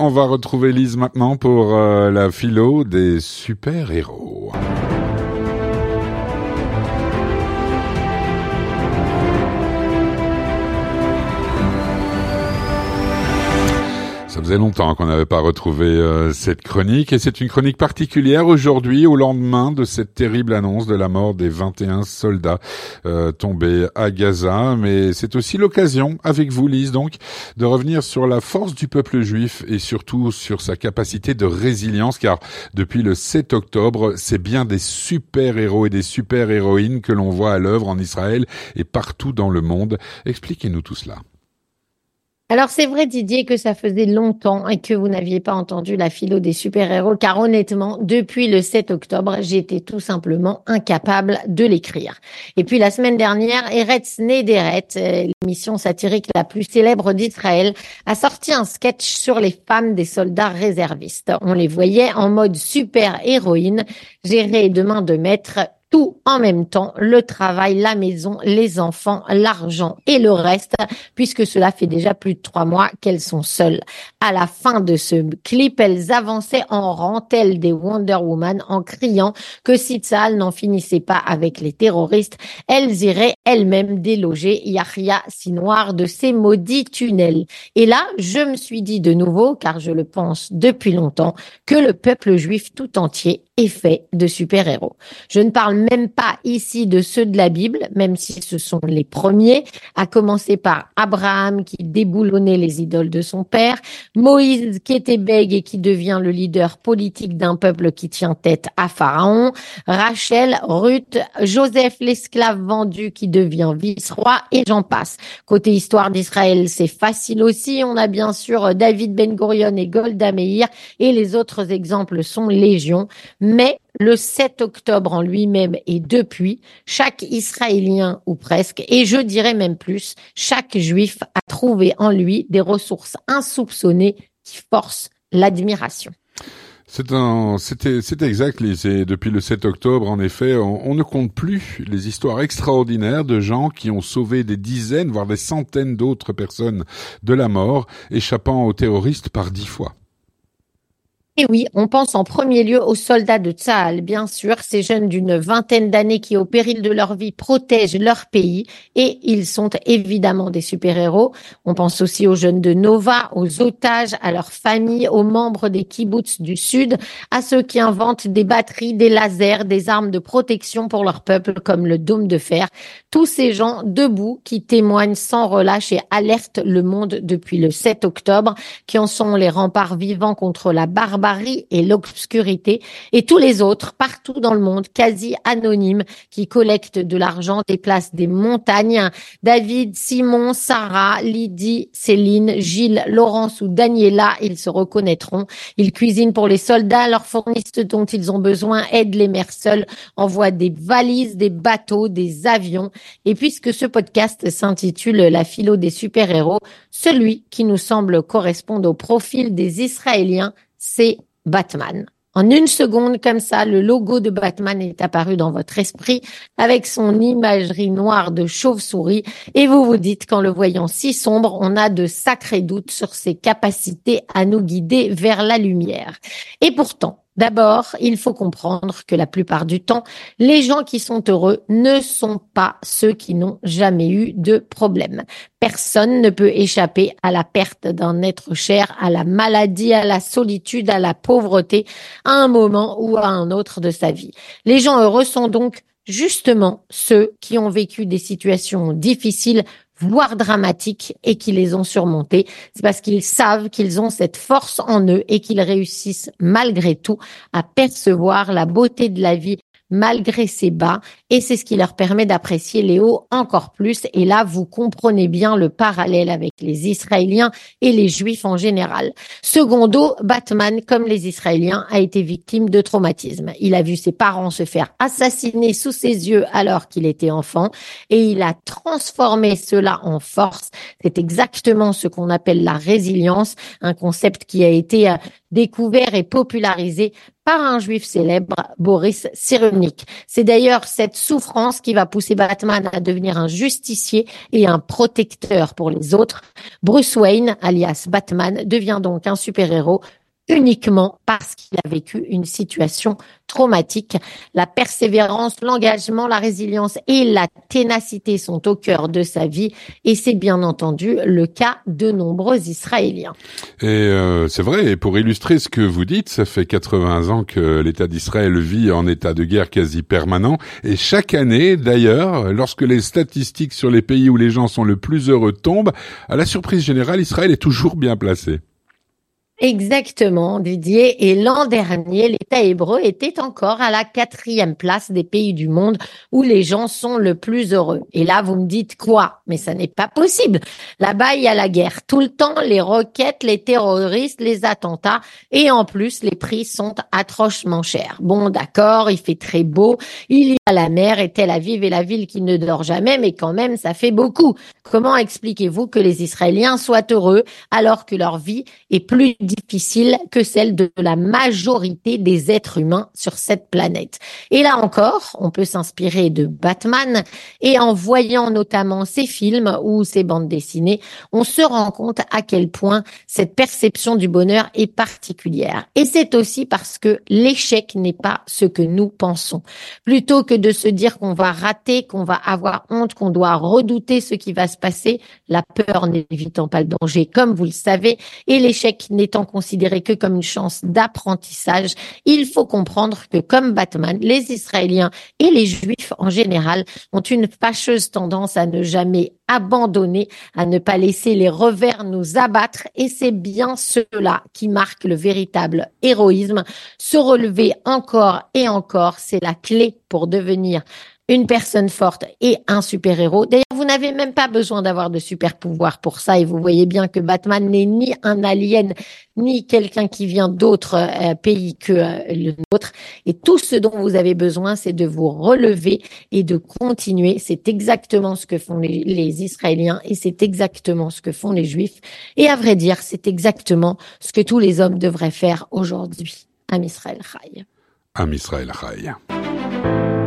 On va retrouver Lise maintenant pour euh, la philo des super-héros. Ça faisait longtemps qu'on n'avait pas retrouvé euh, cette chronique et c'est une chronique particulière aujourd'hui au lendemain de cette terrible annonce de la mort des 21 soldats euh, tombés à Gaza. Mais c'est aussi l'occasion, avec vous Lise donc, de revenir sur la force du peuple juif et surtout sur sa capacité de résilience car depuis le 7 octobre, c'est bien des super-héros et des super-héroïnes que l'on voit à l'œuvre en Israël et partout dans le monde. Expliquez-nous tout cela. Alors c'est vrai Didier que ça faisait longtemps et que vous n'aviez pas entendu la philo des super-héros car honnêtement, depuis le 7 octobre, j'étais tout simplement incapable de l'écrire. Et puis la semaine dernière, Eretz Nederet, euh, l'émission satirique la plus célèbre d'Israël, a sorti un sketch sur les femmes des soldats réservistes. On les voyait en mode super-héroïne, gérées de main de maître, tout en même temps, le travail, la maison, les enfants, l'argent et le reste, puisque cela fait déjà plus de trois mois qu'elles sont seules. À la fin de ce clip, elles avançaient en rang, telles des Wonder Woman, en criant que si Tzal n'en finissait pas avec les terroristes, elles iraient elles-mêmes déloger Yahya Sinoir de ces maudits tunnels. Et là, je me suis dit de nouveau, car je le pense depuis longtemps, que le peuple juif tout entier est fait de super-héros. Je ne parle même pas ici de ceux de la Bible, même si ce sont les premiers, à commencer par Abraham qui déboulonnait les idoles de son père, Moïse qui était bègue et qui devient le leader politique d'un peuple qui tient tête à Pharaon, Rachel, Ruth, Joseph l'esclave vendu qui devient vice-roi et j'en passe. Côté histoire d'Israël, c'est facile aussi. On a bien sûr David Ben Gurion et Golda Meir et les autres exemples sont légion. Mais le 7 octobre en lui-même et depuis, chaque Israélien ou presque, et je dirais même plus, chaque Juif a trouvé en lui des ressources insoupçonnées qui forcent l'admiration. C'est c'est exact, Et depuis le 7 octobre, en effet, on, ne compte plus les histoires extraordinaires de gens qui ont sauvé des dizaines, voire des centaines d'autres personnes de la mort, échappant aux terroristes par dix fois. Et oui, on pense en premier lieu aux soldats de Tsahal, bien sûr, ces jeunes d'une vingtaine d'années qui, au péril de leur vie, protègent leur pays et ils sont évidemment des super-héros. On pense aussi aux jeunes de Nova, aux otages, à leurs familles, aux membres des kibbutz du Sud, à ceux qui inventent des batteries, des lasers, des armes de protection pour leur peuple comme le dôme de fer. Tous ces gens debout qui témoignent sans relâche et alertent le monde depuis le 7 octobre, qui en sont les remparts vivants contre la barbarie et l'obscurité, et tous les autres partout dans le monde, quasi anonymes, qui collectent de l'argent, déplacent des montagnes. David, Simon, Sarah, Lydie, Céline, Gilles, Laurence ou Daniela, ils se reconnaîtront. Ils cuisinent pour les soldats, leur fournissent ce dont ils ont besoin, aident les mères seules, envoient des valises, des bateaux, des avions. Et puisque ce podcast s'intitule La philo des super-héros, celui qui nous semble correspondre au profil des Israéliens c'est Batman. En une seconde, comme ça, le logo de Batman est apparu dans votre esprit avec son imagerie noire de chauve-souris et vous vous dites qu'en le voyant si sombre, on a de sacrés doutes sur ses capacités à nous guider vers la lumière. Et pourtant, D'abord, il faut comprendre que la plupart du temps, les gens qui sont heureux ne sont pas ceux qui n'ont jamais eu de problème. Personne ne peut échapper à la perte d'un être cher, à la maladie, à la solitude, à la pauvreté, à un moment ou à un autre de sa vie. Les gens heureux sont donc justement ceux qui ont vécu des situations difficiles voire dramatiques, et qui les ont surmontés. C'est parce qu'ils savent qu'ils ont cette force en eux et qu'ils réussissent malgré tout à percevoir la beauté de la vie malgré ses bas et c'est ce qui leur permet d'apprécier les hauts encore plus. Et là, vous comprenez bien le parallèle avec les Israéliens et les Juifs en général. Secondo, Batman, comme les Israéliens, a été victime de traumatisme. Il a vu ses parents se faire assassiner sous ses yeux alors qu'il était enfant et il a transformé cela en force. C'est exactement ce qu'on appelle la résilience, un concept qui a été euh, découvert et popularisé par un juif célèbre, Boris Cyrulnik. C'est d'ailleurs cette souffrance qui va pousser Batman à devenir un justicier et un protecteur pour les autres. Bruce Wayne, alias Batman, devient donc un super-héros uniquement parce qu'il a vécu une situation traumatique. La persévérance, l'engagement, la résilience et la ténacité sont au cœur de sa vie et c'est bien entendu le cas de nombreux Israéliens. Et euh, c'est vrai, et pour illustrer ce que vous dites, ça fait 80 ans que l'État d'Israël vit en état de guerre quasi permanent et chaque année d'ailleurs, lorsque les statistiques sur les pays où les gens sont le plus heureux tombent, à la surprise générale, Israël est toujours bien placé. Exactement, Didier. Et l'an dernier, l'État hébreu était encore à la quatrième place des pays du monde où les gens sont le plus heureux. Et là, vous me dites quoi? Mais ça n'est pas possible. Là-bas, il y a la guerre tout le temps, les roquettes, les terroristes, les attentats, et en plus, les prix sont atrocement chers. Bon, d'accord, il fait très beau, il y a la mer et Tel Aviv est la ville qui ne dort jamais, mais quand même, ça fait beaucoup. Comment expliquez-vous que les Israéliens soient heureux alors que leur vie est plus difficile que celle de la majorité des êtres humains sur cette planète. Et là encore, on peut s'inspirer de Batman et en voyant notamment ses films ou ses bandes dessinées, on se rend compte à quel point cette perception du bonheur est particulière. Et c'est aussi parce que l'échec n'est pas ce que nous pensons. Plutôt que de se dire qu'on va rater, qu'on va avoir honte, qu'on doit redouter ce qui va se passer, la peur n'évitant pas le danger, comme vous le savez, et l'échec n'étant considéré que comme une chance d'apprentissage, il faut comprendre que comme Batman, les Israéliens et les Juifs en général ont une fâcheuse tendance à ne jamais abandonner, à ne pas laisser les revers nous abattre. Et c'est bien cela qui marque le véritable héroïsme. Se relever encore et encore, c'est la clé pour devenir une personne forte et un super-héros. D'ailleurs, vous n'avez même pas besoin d'avoir de super-pouvoirs pour ça et vous voyez bien que Batman n'est ni un alien ni quelqu'un qui vient d'autres euh, pays que euh, le nôtre. Et tout ce dont vous avez besoin, c'est de vous relever et de continuer. C'est exactement ce que font les, les Israéliens et c'est exactement ce que font les Juifs. Et à vrai dire, c'est exactement ce que tous les hommes devraient faire aujourd'hui. Am Israël Chai. Am Israël Chai.